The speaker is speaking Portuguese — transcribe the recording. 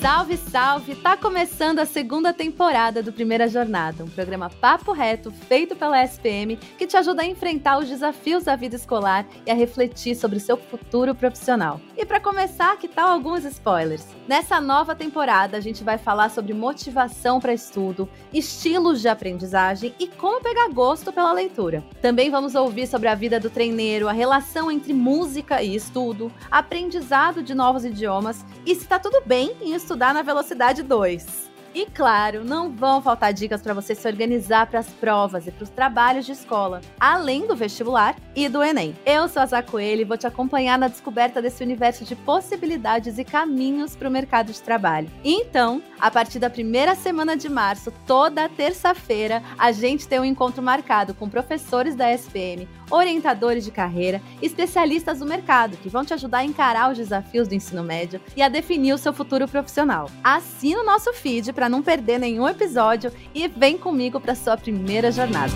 Salve, salve! Tá começando a segunda temporada do Primeira Jornada, um programa papo reto feito pela SPM que te ajuda a enfrentar os desafios da vida escolar e a refletir sobre o seu futuro profissional. E para começar, que tal alguns spoilers? Nessa nova temporada, a gente vai falar sobre motivação para estudo, estilos de aprendizagem e como pegar gosto pela leitura. Também vamos ouvir sobre a vida do treineiro, a relação entre música e estudo, aprendizado de novos idiomas e se tá tudo bem em estudar na velocidade 2. E claro, não vão faltar dicas para você se organizar para as provas e para os trabalhos de escola, além do vestibular e do Enem. Eu sou a Zá Coelho e vou te acompanhar na descoberta desse universo de possibilidades e caminhos para o mercado de trabalho. Então, a partir da primeira semana de março, toda terça-feira, a gente tem um encontro marcado com professores da SPM, orientadores de carreira, especialistas do mercado que vão te ajudar a encarar os desafios do ensino médio e a definir o seu futuro profissional. Assina o nosso feed para não perder nenhum episódio e vem comigo para sua primeira jornada.